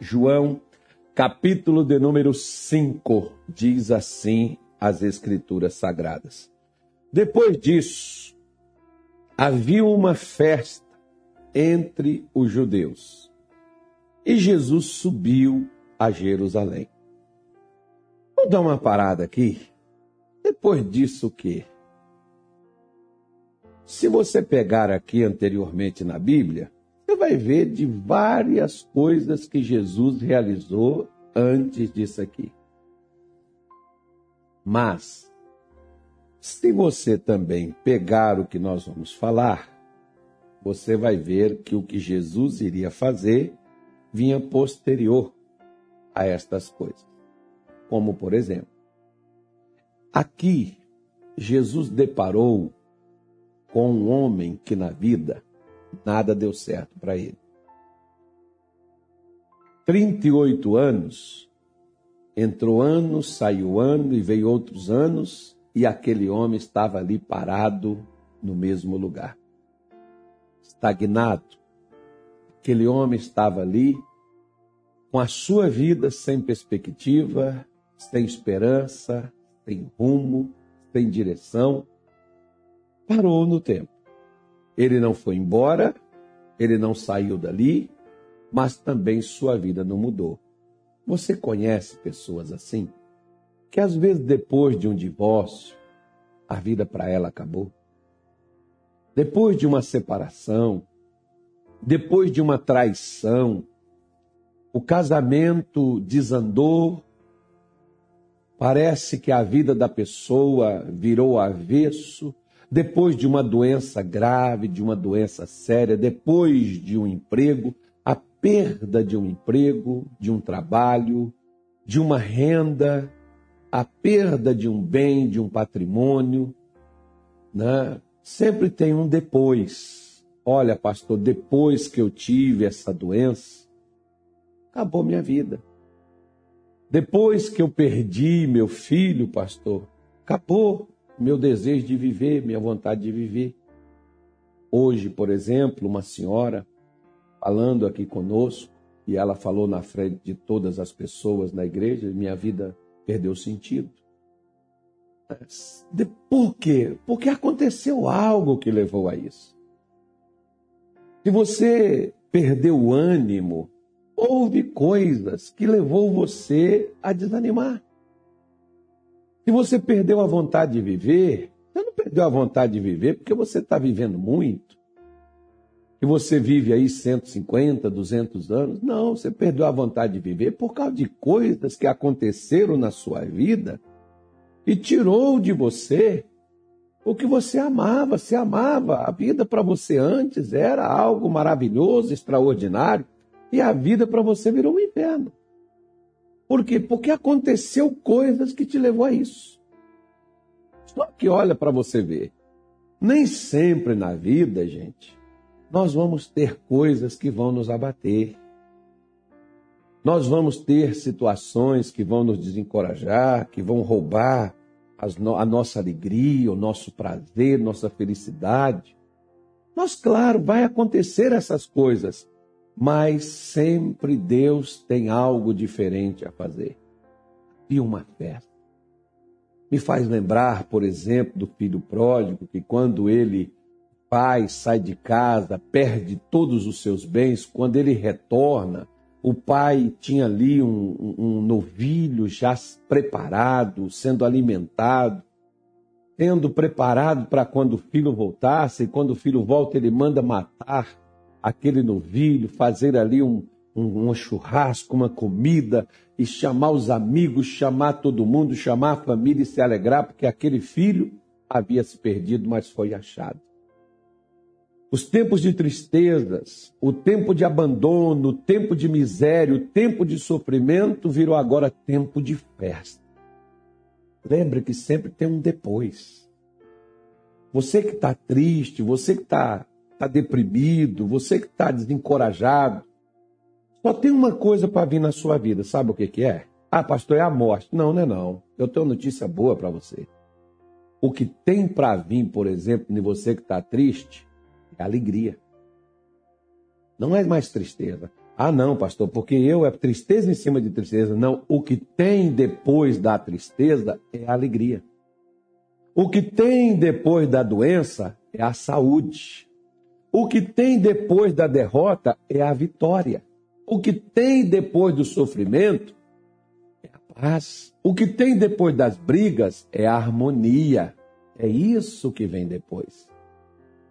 João, capítulo de número 5, diz assim as Escrituras Sagradas. Depois disso, havia uma festa entre os judeus e Jesus subiu a Jerusalém. Vou dar uma parada aqui. Depois disso, o quê? Se você pegar aqui anteriormente na Bíblia, você vai ver de várias coisas que Jesus realizou antes disso aqui. Mas, se você também pegar o que nós vamos falar, você vai ver que o que Jesus iria fazer vinha posterior a estas coisas. Como, por exemplo, aqui Jesus deparou com um homem que na vida nada deu certo para ele. 38 anos, entrou ano, saiu ano e veio outros anos, e aquele homem estava ali parado no mesmo lugar. Estagnado. Aquele homem estava ali com a sua vida sem perspectiva, sem esperança, sem rumo, sem direção. Parou no tempo. Ele não foi embora, ele não saiu dali, mas também sua vida não mudou. Você conhece pessoas assim? Que às vezes depois de um divórcio, a vida para ela acabou. Depois de uma separação, depois de uma traição, o casamento desandou, parece que a vida da pessoa virou avesso, depois de uma doença grave, de uma doença séria, depois de um emprego, a perda de um emprego, de um trabalho, de uma renda, a perda de um bem, de um patrimônio, né? sempre tem um depois. Olha, pastor, depois que eu tive essa doença, acabou minha vida. Depois que eu perdi meu filho, pastor, acabou meu desejo de viver, minha vontade de viver. Hoje, por exemplo, uma senhora falando aqui conosco, e ela falou na frente de todas as pessoas na igreja, minha vida perdeu sentido. Por quê? Porque aconteceu algo que levou a isso. Se você perdeu o ânimo, houve coisas que levou você a desanimar. Se você perdeu a vontade de viver, você não perdeu a vontade de viver porque você está vivendo muito. Que você vive aí 150, 200 anos. Não, você perdeu a vontade de viver por causa de coisas que aconteceram na sua vida e tirou de você o que você amava. Você amava. A vida para você antes era algo maravilhoso, extraordinário. E a vida para você virou um inferno. Por quê? Porque aconteceu coisas que te levou a isso. Só que olha para você ver. Nem sempre na vida, gente, nós vamos ter coisas que vão nos abater. Nós vamos ter situações que vão nos desencorajar, que vão roubar a nossa alegria, o nosso prazer, nossa felicidade. Mas, claro, vai acontecer essas coisas mas sempre Deus tem algo diferente a fazer. E uma festa. Me faz lembrar, por exemplo, do filho pródigo, que quando ele, pai, sai de casa, perde todos os seus bens, quando ele retorna, o pai tinha ali um, um, novilho já preparado, sendo alimentado, sendo preparado para quando o filho voltasse, e quando o filho volta, ele manda matar aquele novilho, fazer ali um, um, um churrasco, uma comida, e chamar os amigos, chamar todo mundo, chamar a família e se alegrar, porque aquele filho havia se perdido, mas foi achado. Os tempos de tristezas, o tempo de abandono, o tempo de miséria, o tempo de sofrimento virou agora tempo de festa. Lembre que sempre tem um depois. Você que está triste, você que está está deprimido, você que está desencorajado, só tem uma coisa para vir na sua vida, sabe o que, que é? Ah, pastor, é a morte. Não, não é não. Eu tenho notícia boa para você. O que tem para vir, por exemplo, em você que está triste, é alegria. Não é mais tristeza. Ah, não, pastor, porque eu é tristeza em cima de tristeza. Não, o que tem depois da tristeza é alegria. O que tem depois da doença é a saúde. O que tem depois da derrota é a vitória. O que tem depois do sofrimento é a paz. O que tem depois das brigas é a harmonia. É isso que vem depois.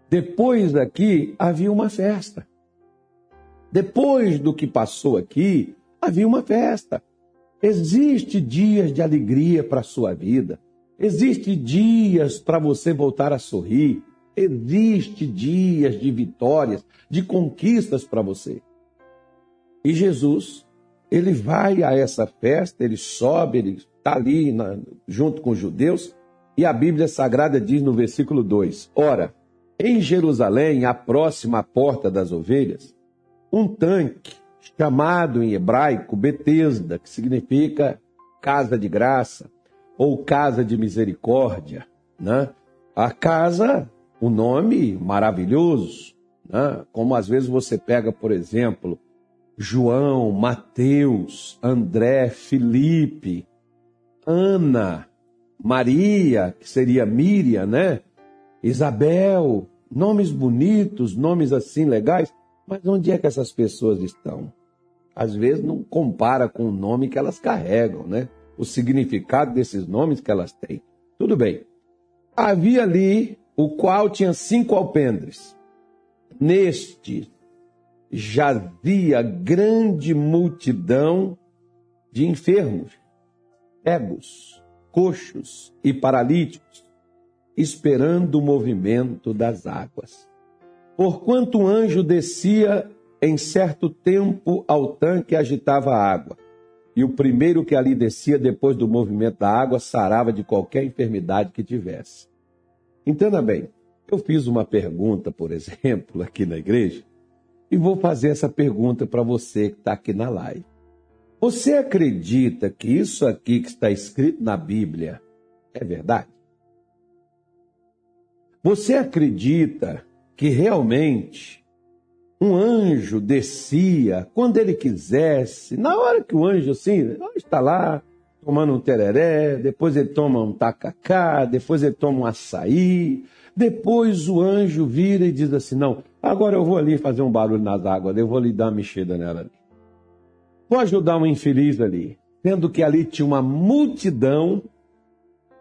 Depois daqui havia uma festa. Depois do que passou aqui, havia uma festa. Existe dias de alegria para a sua vida. Existe dias para você voltar a sorrir. Existe dias de vitórias, de conquistas para você. E Jesus, ele vai a essa festa, ele sobe, ele está ali na, junto com os judeus, e a Bíblia Sagrada diz no versículo 2: Ora, em Jerusalém, a próxima porta das ovelhas, um tanque chamado em hebraico Betesda, que significa casa de graça ou casa de misericórdia, né? A casa, o nome maravilhoso, né? Como às vezes você pega, por exemplo, João, Mateus, André, Felipe, Ana, Maria, que seria Miriam, né? Isabel, nomes bonitos, nomes assim legais. Mas onde é que essas pessoas estão? Às vezes não compara com o nome que elas carregam, né? O significado desses nomes que elas têm. Tudo bem. Havia ali o qual tinha cinco alpendres. Neste jazia grande multidão de enfermos, cegos, coxos e paralíticos, esperando o movimento das águas. Porquanto um anjo descia em certo tempo ao tanque e agitava a água. E o primeiro que ali descia depois do movimento da água sarava de qualquer enfermidade que tivesse. Entenda bem, eu fiz uma pergunta, por exemplo, aqui na igreja, e vou fazer essa pergunta para você que está aqui na live. Você acredita que isso aqui que está escrito na Bíblia é verdade? Você acredita que realmente um anjo descia quando ele quisesse, na hora que o anjo assim, está lá tomando um tereré, depois ele toma um tacacá, depois ele toma um açaí, depois o anjo vira e diz assim: Não, agora eu vou ali fazer um barulho nas águas, eu vou ali dar uma mexida nela ali. Vou ajudar um infeliz ali, sendo que ali tinha uma multidão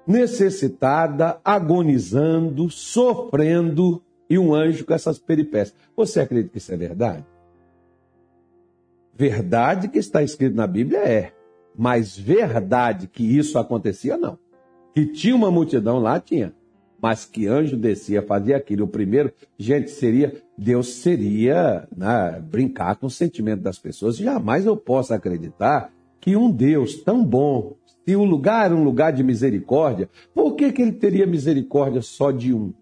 necessitada, agonizando, sofrendo, e um anjo com essas peripécias. Você acredita que isso é verdade? Verdade que está escrito na Bíblia é, mas verdade que isso acontecia, não. Que tinha uma multidão lá, tinha. Mas que anjo descia, fazia aquilo. O primeiro, gente, seria, Deus seria né, brincar com o sentimento das pessoas. Jamais eu posso acreditar que um Deus tão bom, se o lugar é um lugar de misericórdia, por que, que ele teria misericórdia só de um?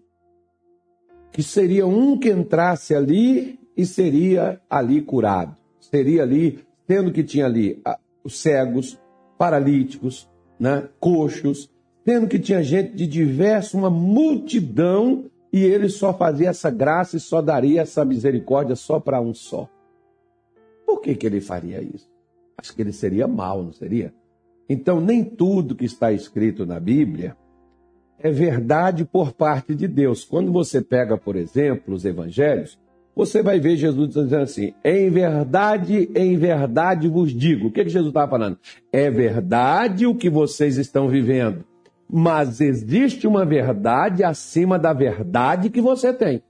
que seria um que entrasse ali e seria ali curado. Seria ali, tendo que tinha ali os cegos, paralíticos, né, coxos, tendo que tinha gente de diverso, uma multidão, e ele só fazia essa graça e só daria essa misericórdia só para um só. Por que, que ele faria isso? Acho que ele seria mal, não seria? Então, nem tudo que está escrito na Bíblia é verdade por parte de Deus. Quando você pega, por exemplo, os evangelhos, você vai ver Jesus dizendo assim: em verdade, em verdade vos digo. O que, que Jesus estava falando? É verdade o que vocês estão vivendo, mas existe uma verdade acima da verdade que você tem.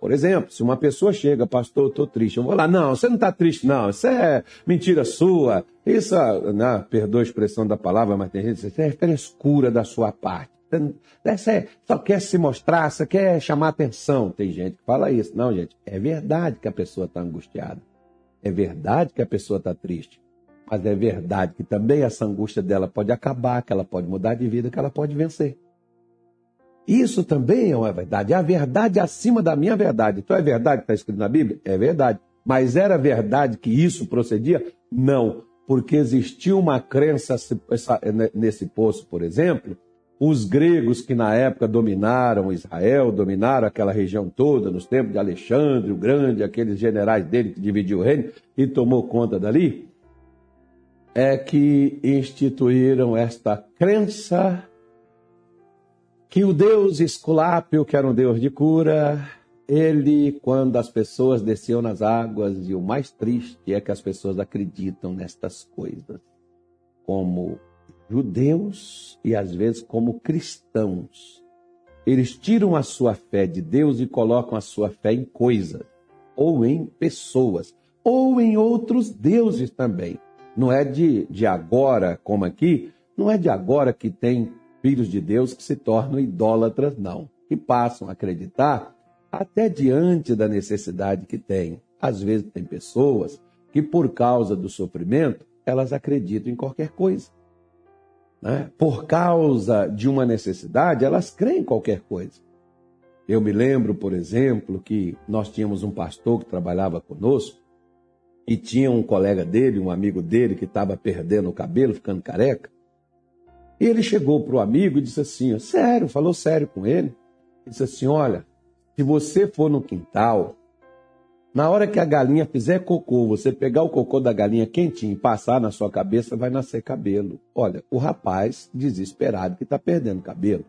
Por exemplo, se uma pessoa chega, pastor, estou triste, eu vou lá, não, você não está triste, não, isso é mentira sua, isso, não, perdoa a expressão da palavra, mas tem gente isso é frescura da sua parte. Você só quer se mostrar, você quer chamar atenção. Tem gente que fala isso. Não, gente, é verdade que a pessoa está angustiada. É verdade que a pessoa está triste. Mas é verdade que também essa angústia dela pode acabar, que ela pode mudar de vida, que ela pode vencer. Isso também é uma verdade. É a verdade acima da minha verdade. Então é verdade que está escrito na Bíblia? É verdade. Mas era verdade que isso procedia? Não. Porque existia uma crença nesse poço, por exemplo, os gregos que na época dominaram Israel, dominaram aquela região toda, nos tempos de Alexandre o Grande, aqueles generais dele que dividiu o reino e tomou conta dali, é que instituíram esta crença que o Deus Esculápio, que era um Deus de cura, ele, quando as pessoas desciam nas águas, e o mais triste é que as pessoas acreditam nestas coisas, como judeus e às vezes como cristãos. Eles tiram a sua fé de Deus e colocam a sua fé em coisas, ou em pessoas, ou em outros deuses também. Não é de, de agora, como aqui, não é de agora que tem filhos de Deus que se tornam idólatras, não. Que passam a acreditar até diante da necessidade que têm. Às vezes tem pessoas que, por causa do sofrimento, elas acreditam em qualquer coisa né? por causa de uma necessidade, elas creem em qualquer coisa. Eu me lembro, por exemplo, que nós tínhamos um pastor que trabalhava conosco e tinha um colega dele, um amigo dele, que estava perdendo o cabelo, ficando careca. E ele chegou para o amigo e disse assim: sério, falou sério com ele. Ele disse assim: olha, se você for no quintal na hora que a galinha fizer cocô, você pegar o cocô da galinha quentinho e passar na sua cabeça, vai nascer cabelo. Olha, o rapaz desesperado que está perdendo cabelo.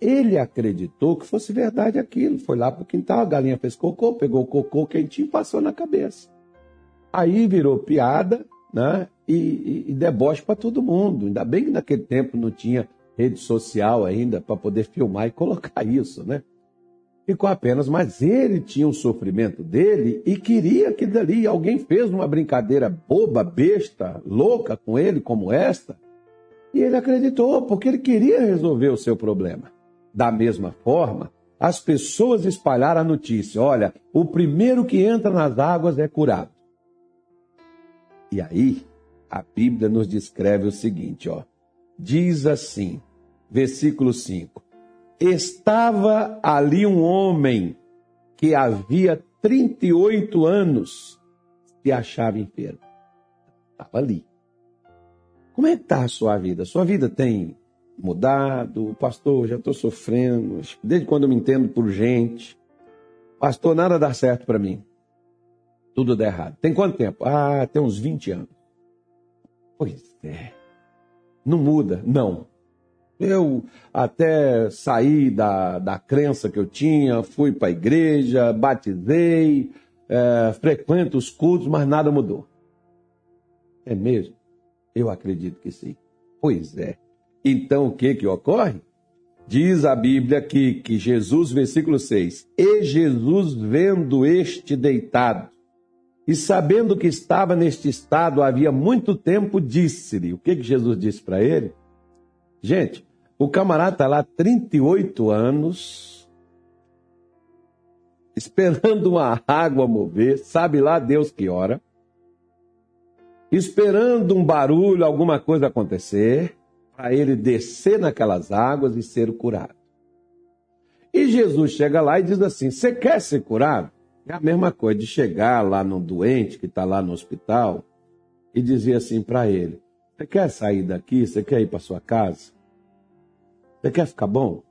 Ele acreditou que fosse verdade aquilo. Foi lá para o quintal, a galinha fez cocô, pegou o cocô quentinho e passou na cabeça. Aí virou piada né? e, e, e deboche para todo mundo. Ainda bem que naquele tempo não tinha rede social ainda para poder filmar e colocar isso, né? Ficou apenas, mas ele tinha o um sofrimento dele e queria que dali alguém fez uma brincadeira boba, besta, louca com ele como esta, e ele acreditou, porque ele queria resolver o seu problema. Da mesma forma, as pessoas espalharam a notícia: olha, o primeiro que entra nas águas é curado. E aí, a Bíblia nos descreve o seguinte, ó. Diz assim, versículo 5: estava ali um homem que havia 38 anos se achava enfermo. Estava ali. Como é que está a sua vida? Sua vida tem mudado? Pastor, já estou sofrendo. Desde quando eu me entendo por gente. Pastor, nada dá certo para mim. Tudo dá errado. Tem quanto tempo? Ah, tem uns 20 anos. Pois é. Não muda? Não. Eu até saí da, da crença que eu tinha, fui para a igreja, batizei, é, frequento os cultos, mas nada mudou. É mesmo? Eu acredito que sim. Pois é. Então o que que ocorre? Diz a Bíblia aqui que Jesus, versículo 6, e Jesus vendo este deitado, e sabendo que estava neste estado havia muito tempo, disse-lhe. O que, que Jesus disse para ele? Gente, o camarada está lá 38 anos, esperando uma água mover, sabe lá Deus que hora, esperando um barulho, alguma coisa acontecer, para ele descer naquelas águas e ser curado. E Jesus chega lá e diz assim: Você quer ser curado? É a mesma coisa de chegar lá no doente que está lá no hospital e dizer assim para ele: Você quer sair daqui? Você quer ir para sua casa? Você quer ficar bom?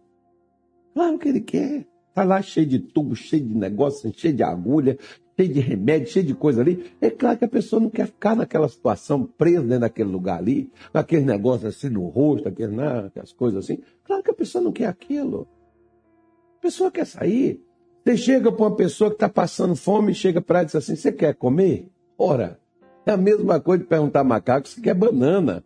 Claro que ele quer. Está lá cheio de tubo, cheio de negócio, cheio de agulha, cheio de remédio, cheio de coisa ali. É claro que a pessoa não quer ficar naquela situação, presa dentro daquele lugar ali, com aquele negócio assim no rosto, aquele, né, aquelas coisas assim. Claro que a pessoa não quer aquilo. A pessoa quer sair. Você chega para uma pessoa que está passando fome e chega para ela e diz assim: Você quer comer? Ora, é a mesma coisa de perguntar macaco se quer banana.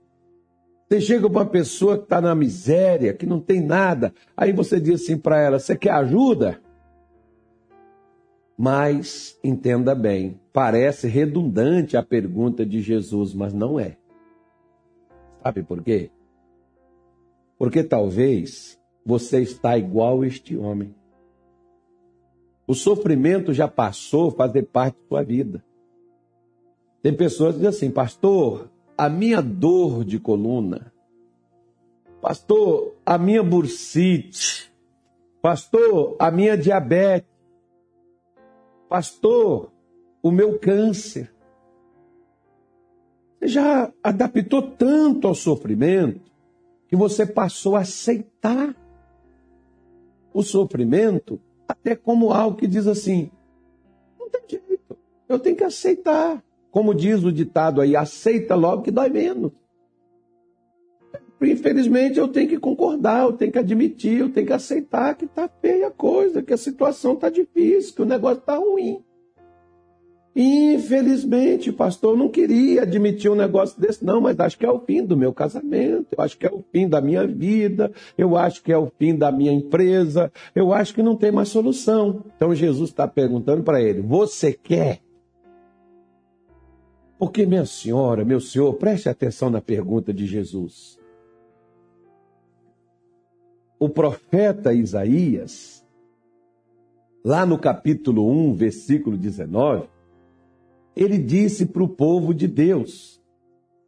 Você chega uma pessoa que está na miséria, que não tem nada, aí você diz assim para ela: Você quer ajuda? Mas, entenda bem, parece redundante a pergunta de Jesus, mas não é. Sabe por quê? Porque talvez você está igual este homem. O sofrimento já passou a fazer parte da sua vida. Tem pessoas que dizem assim, pastor, a minha dor de coluna, pastor, a minha bursite, pastor, a minha diabetes, pastor, o meu câncer. Você já adaptou tanto ao sofrimento que você passou a aceitar o sofrimento até como algo que diz assim: não tem jeito, eu tenho que aceitar. Como diz o ditado aí, aceita logo que dói menos. Infelizmente, eu tenho que concordar, eu tenho que admitir, eu tenho que aceitar que está feia a coisa, que a situação está difícil, que o negócio está ruim. Infelizmente, pastor, eu não queria admitir um negócio desse, não, mas acho que é o fim do meu casamento, eu acho que é o fim da minha vida, eu acho que é o fim da minha empresa, eu acho que não tem mais solução. Então Jesus está perguntando para ele: Você quer? Porque, minha senhora, meu senhor, preste atenção na pergunta de Jesus. O profeta Isaías, lá no capítulo 1, versículo 19, ele disse para o povo de Deus: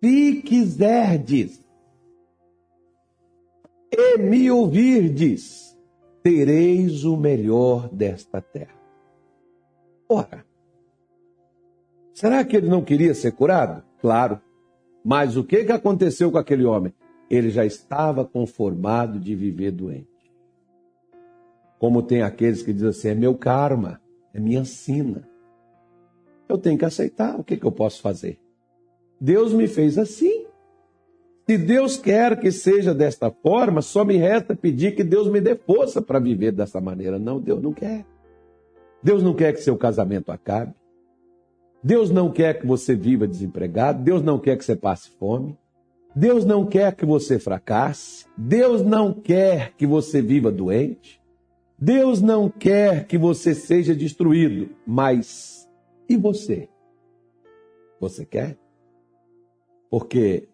Se quiserdes e me ouvirdes, tereis o melhor desta terra. Ora, Será que ele não queria ser curado? Claro. Mas o que, que aconteceu com aquele homem? Ele já estava conformado de viver doente. Como tem aqueles que dizem assim: é meu karma, é minha sina. Eu tenho que aceitar. O que, que eu posso fazer? Deus me fez assim. Se Deus quer que seja desta forma, só me resta pedir que Deus me dê força para viver dessa maneira. Não, Deus não quer. Deus não quer que seu casamento acabe. Deus não quer que você viva desempregado, Deus não quer que você passe fome, Deus não quer que você fracasse, Deus não quer que você viva doente, Deus não quer que você seja destruído, mas e você? Você quer? Porque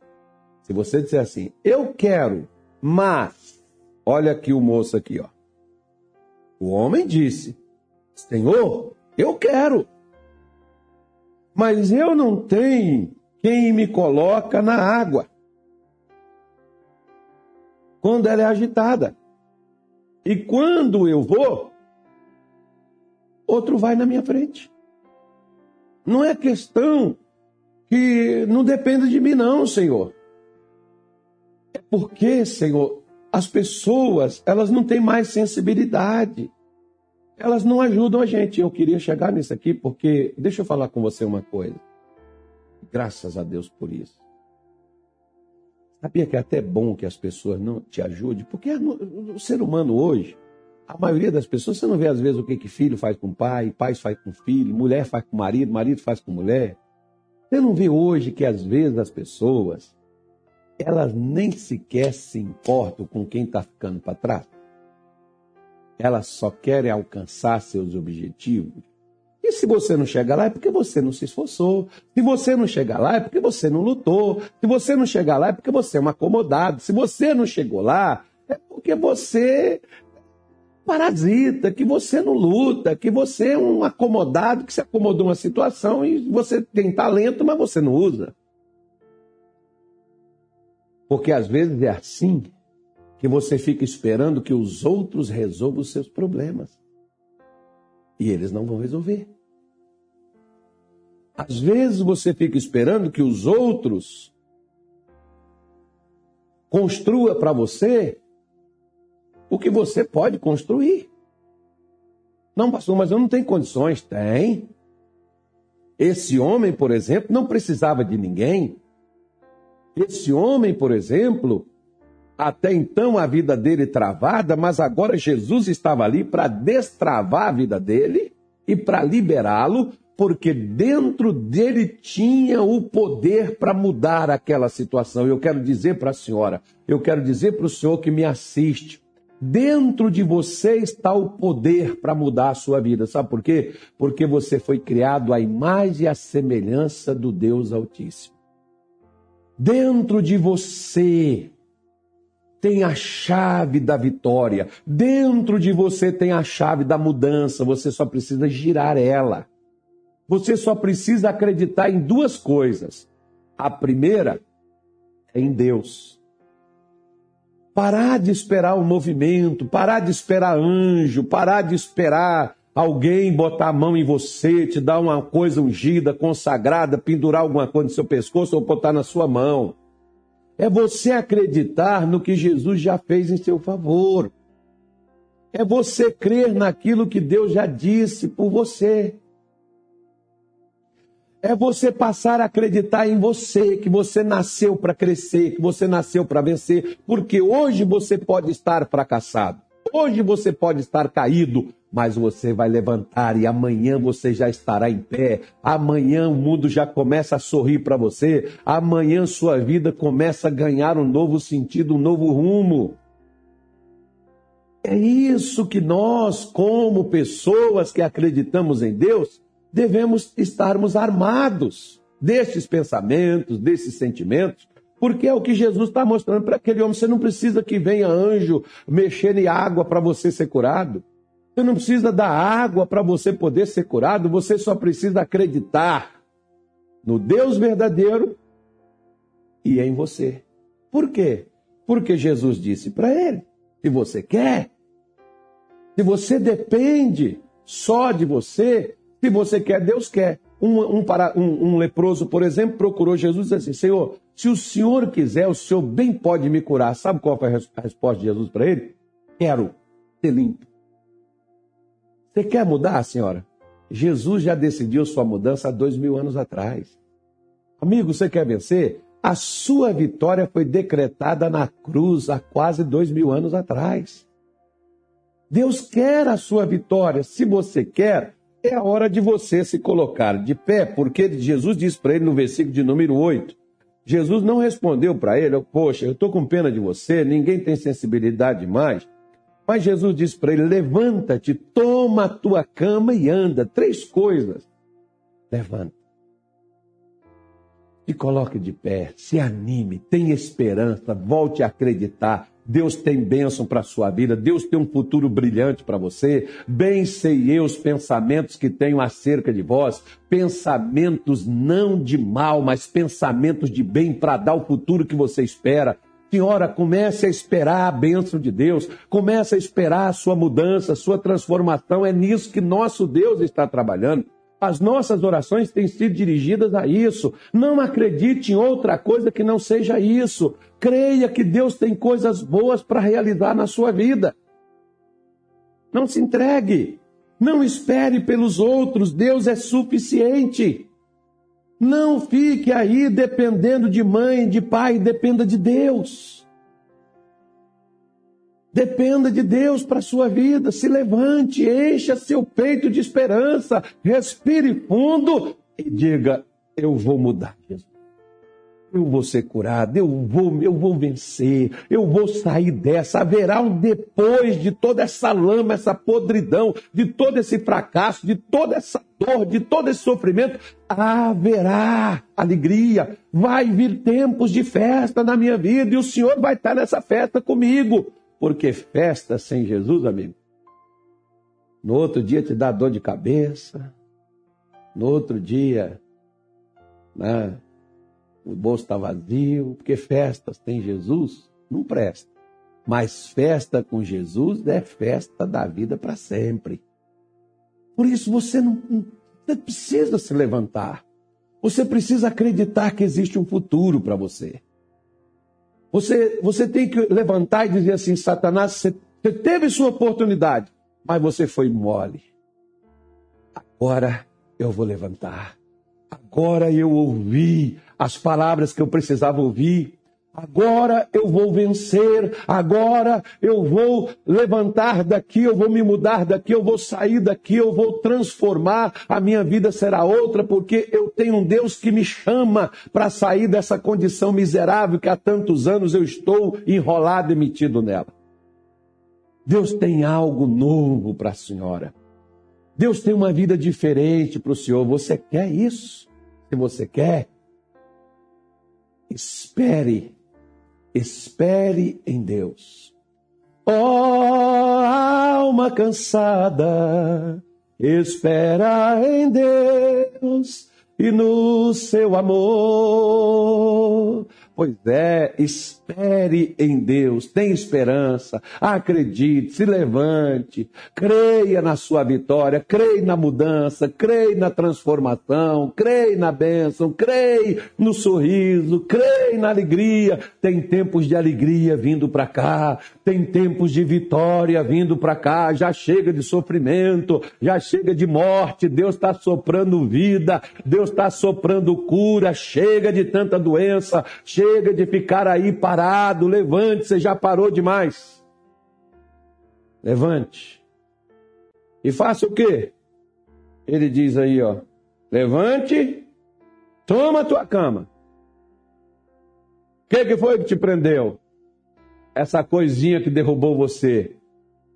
se você disser assim, eu quero, mas olha aqui o moço aqui, ó. O homem disse: Senhor, eu quero mas eu não tenho quem me coloca na água quando ela é agitada. E quando eu vou, outro vai na minha frente. Não é questão que não dependa de mim, não, Senhor. É porque, Senhor, as pessoas, elas não têm mais sensibilidade elas não ajudam a gente. Eu queria chegar nisso aqui porque, deixa eu falar com você uma coisa. Graças a Deus por isso. Sabia que é até bom que as pessoas não te ajudem? Porque o ser humano hoje, a maioria das pessoas, você não vê às vezes o que, que filho faz com pai, pai faz com filho, mulher faz com marido, marido faz com mulher. Você não vê hoje que às vezes as pessoas, elas nem sequer se importam com quem está ficando para trás? Elas só querem alcançar seus objetivos. E se você não chega lá é porque você não se esforçou. Se você não chega lá é porque você não lutou. Se você não chega lá é porque você é um acomodado. Se você não chegou lá é porque você parasita, que você não luta, que você é um acomodado que se acomodou uma situação e você tem talento, mas você não usa. Porque às vezes é assim que você fica esperando que os outros resolvam os seus problemas. E eles não vão resolver. Às vezes você fica esperando que os outros construa para você o que você pode construir. Não, pastor, mas eu não tenho condições. Tem. Esse homem, por exemplo, não precisava de ninguém. Esse homem, por exemplo, até então a vida dele travada, mas agora Jesus estava ali para destravar a vida dele e para liberá-lo, porque dentro dele tinha o poder para mudar aquela situação. Eu quero dizer para a senhora, eu quero dizer para o senhor que me assiste, Dentro de você está o poder para mudar a sua vida. Sabe por quê? Porque você foi criado à imagem e à semelhança do Deus Altíssimo. Dentro de você tem a chave da vitória. Dentro de você tem a chave da mudança. Você só precisa girar ela. Você só precisa acreditar em duas coisas. A primeira é em Deus. Parar de esperar o um movimento, parar de esperar anjo, parar de esperar alguém botar a mão em você, te dar uma coisa ungida, consagrada, pendurar alguma coisa no seu pescoço ou botar na sua mão. É você acreditar no que Jesus já fez em seu favor. É você crer naquilo que Deus já disse por você. É você passar a acreditar em você, que você nasceu para crescer, que você nasceu para vencer, porque hoje você pode estar fracassado, hoje você pode estar caído, mas você vai levantar e amanhã você já estará em pé. Amanhã o mundo já começa a sorrir para você. Amanhã sua vida começa a ganhar um novo sentido, um novo rumo. É isso que nós, como pessoas que acreditamos em Deus, devemos estarmos armados destes pensamentos, desses sentimentos, porque é o que Jesus está mostrando para aquele homem. Você não precisa que venha anjo mexer em água para você ser curado. Você não precisa da água para você poder ser curado, você só precisa acreditar no Deus verdadeiro e em você. Por quê? Porque Jesus disse para ele: se você quer, se você depende só de você, se você quer, Deus quer. Um, um, um, um leproso, por exemplo, procurou Jesus e disse assim: Senhor, se o Senhor quiser, o Senhor bem pode me curar. Sabe qual foi a resposta de Jesus para ele? Quero ser limpo. Você quer mudar, senhora? Jesus já decidiu sua mudança há dois mil anos atrás. Amigo, você quer vencer? A sua vitória foi decretada na cruz há quase dois mil anos atrás. Deus quer a sua vitória. Se você quer, é a hora de você se colocar de pé, porque Jesus disse para ele no versículo de número 8. Jesus não respondeu para ele, poxa, eu estou com pena de você, ninguém tem sensibilidade mais. Mas Jesus disse para ele: levanta-te, toma a tua cama e anda. Três coisas. Levanta. Se coloque de pé, se anime, tenha esperança, volte a acreditar. Deus tem bênção para a sua vida, Deus tem um futuro brilhante para você. Bem sei eu os pensamentos que tenho acerca de vós, pensamentos não de mal, mas pensamentos de bem para dar o futuro que você espera. Senhora, comece a esperar a bênção de Deus, comece a esperar a sua mudança, a sua transformação. É nisso que nosso Deus está trabalhando. As nossas orações têm sido dirigidas a isso. Não acredite em outra coisa que não seja isso. Creia que Deus tem coisas boas para realizar na sua vida. Não se entregue. Não espere pelos outros. Deus é suficiente. Não fique aí dependendo de mãe, de pai, dependa de Deus. Dependa de Deus para a sua vida. Se levante, encha seu peito de esperança, respire fundo e diga: Eu vou mudar, Jesus eu vou ser curado, eu vou, eu vou vencer, eu vou sair dessa. Haverá um depois de toda essa lama, essa podridão, de todo esse fracasso, de toda essa dor, de todo esse sofrimento. Haverá alegria, vai vir tempos de festa na minha vida e o Senhor vai estar nessa festa comigo. Porque festa sem Jesus, amigo, no outro dia te dá dor de cabeça, no outro dia, né? O bolso está vazio, porque festas tem Jesus, não presta. Mas festa com Jesus é festa da vida para sempre. Por isso você não, você precisa se levantar. Você precisa acreditar que existe um futuro para você. Você, você tem que levantar e dizer assim: Satanás, você, você teve sua oportunidade, mas você foi mole. Agora eu vou levantar. Agora eu ouvi as palavras que eu precisava ouvir. Agora eu vou vencer, agora eu vou levantar daqui, eu vou me mudar daqui, eu vou sair daqui, eu vou transformar, a minha vida será outra, porque eu tenho um Deus que me chama para sair dessa condição miserável que há tantos anos eu estou enrolado e metido nela. Deus tem algo novo para a senhora. Deus tem uma vida diferente para o senhor. Você quer isso? Se você quer, Espere, espere em Deus. Ó oh, alma cansada, espera em Deus. e no seu amor. Pois é, espere em Deus, tenha esperança, acredite, se levante, creia na sua vitória, creia na mudança, creia na transformação, creia na bênção, creia no sorriso, creia na alegria. Tem tempos de alegria vindo para cá, tem tempos de vitória vindo para cá, já chega de sofrimento, já chega de morte, Deus está soprando vida, Deus está soprando cura, chega de tanta doença, chega Chega de ficar aí parado. Levante, você já parou demais. Levante. E faça o quê? Ele diz aí, ó. Levante, toma tua cama. O que, que foi que te prendeu? Essa coisinha que derrubou você.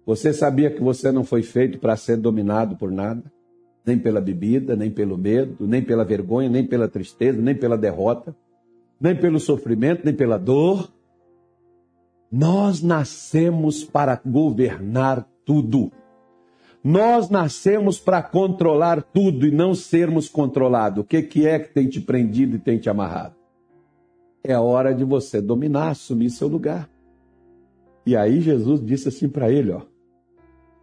Você sabia que você não foi feito para ser dominado por nada? Nem pela bebida, nem pelo medo, nem pela vergonha, nem pela tristeza, nem pela derrota nem pelo sofrimento, nem pela dor. Nós nascemos para governar tudo. Nós nascemos para controlar tudo e não sermos controlados. O que, que é que tem te prendido e tem te amarrado? É hora de você dominar, assumir seu lugar. E aí Jesus disse assim para ele, ó: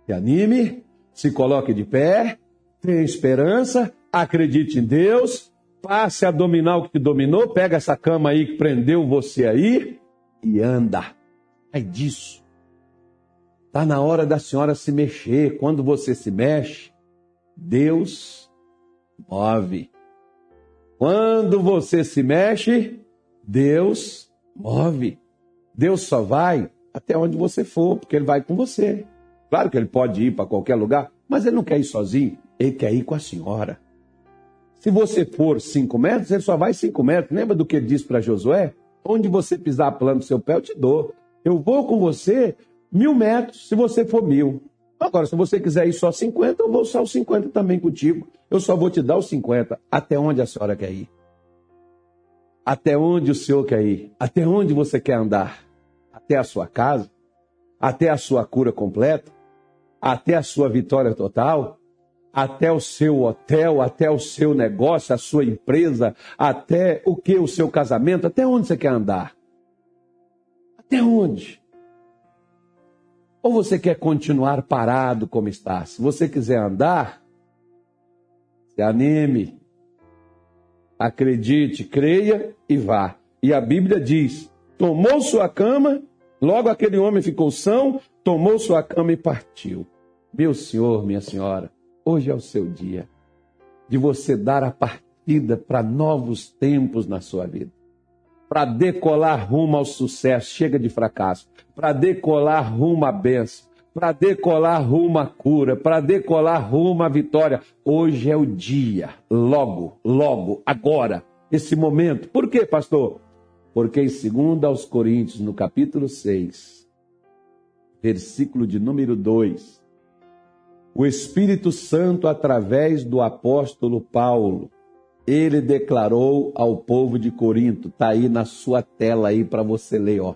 Se anime, se coloque de pé, tenha esperança, acredite em Deus, passe a dominar o que te dominou, pega essa cama aí que prendeu você aí e anda. É disso. Está na hora da senhora se mexer. Quando você se mexe, Deus move. Quando você se mexe, Deus move. Deus só vai até onde você for, porque Ele vai com você. Claro que Ele pode ir para qualquer lugar, mas Ele não quer ir sozinho, Ele quer ir com a senhora. Se você for cinco metros, ele só vai cinco metros. Lembra do que ele disse para Josué? Onde você pisar plano do seu pé, eu te dou. Eu vou com você mil metros, se você for mil. Agora, se você quiser ir só 50, eu vou só os 50 também contigo. Eu só vou te dar os 50. Até onde a senhora quer ir? Até onde o senhor quer ir? Até onde você quer andar? Até a sua casa? Até a sua cura completa? Até a sua vitória total? Até o seu hotel, até o seu negócio, a sua empresa, até o que? O seu casamento, até onde você quer andar? Até onde? Ou você quer continuar parado como está? Se você quiser andar, se anime, acredite, creia e vá. E a Bíblia diz: tomou sua cama, logo aquele homem ficou são, tomou sua cama e partiu. Meu senhor, minha senhora, Hoje é o seu dia de você dar a partida para novos tempos na sua vida. Para decolar rumo ao sucesso, chega de fracasso. Para decolar rumo à bênção. Para decolar rumo à cura. Para decolar rumo à vitória. Hoje é o dia. Logo, logo, agora. Esse momento. Por quê, pastor? Porque em 2 aos Coríntios, no capítulo 6, versículo de número 2, o Espírito Santo, através do apóstolo Paulo, ele declarou ao povo de Corinto, está aí na sua tela aí para você ler, ó.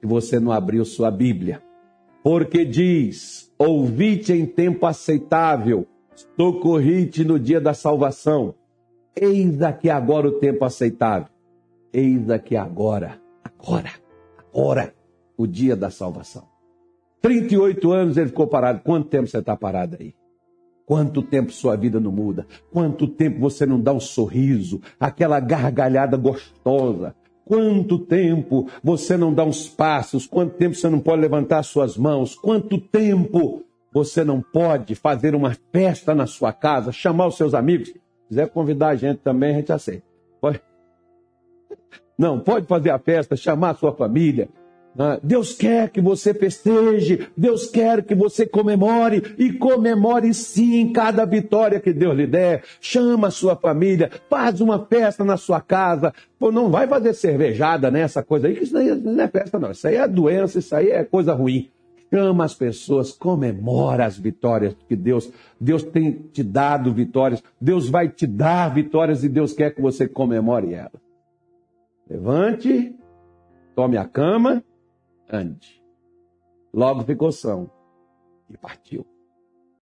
Se você não abriu sua Bíblia. Porque diz: Ouvi-te em tempo aceitável, socorri-te no dia da salvação. Eis aqui agora o tempo aceitável. Eis aqui agora, agora, agora, o dia da salvação. 38 anos ele ficou parado. Quanto tempo você está parado aí? Quanto tempo sua vida não muda? Quanto tempo você não dá um sorriso, aquela gargalhada gostosa? Quanto tempo você não dá uns passos? Quanto tempo você não pode levantar suas mãos? Quanto tempo você não pode fazer uma festa na sua casa, chamar os seus amigos? Se quiser convidar a gente também, a gente aceita. Pode? Não, pode fazer a festa, chamar a sua família, Deus quer que você festeje, Deus quer que você comemore e comemore sim cada vitória que Deus lhe der. Chama a sua família, faz uma festa na sua casa. Pô, não vai fazer cervejada nessa né, coisa aí, que isso não é festa, não. Isso aí é doença, isso aí é coisa ruim. Chama as pessoas, comemora as vitórias que Deus, Deus tem te dado vitórias. Deus vai te dar vitórias e Deus quer que você comemore elas. Levante, tome a cama ande. Logo ficou são e partiu.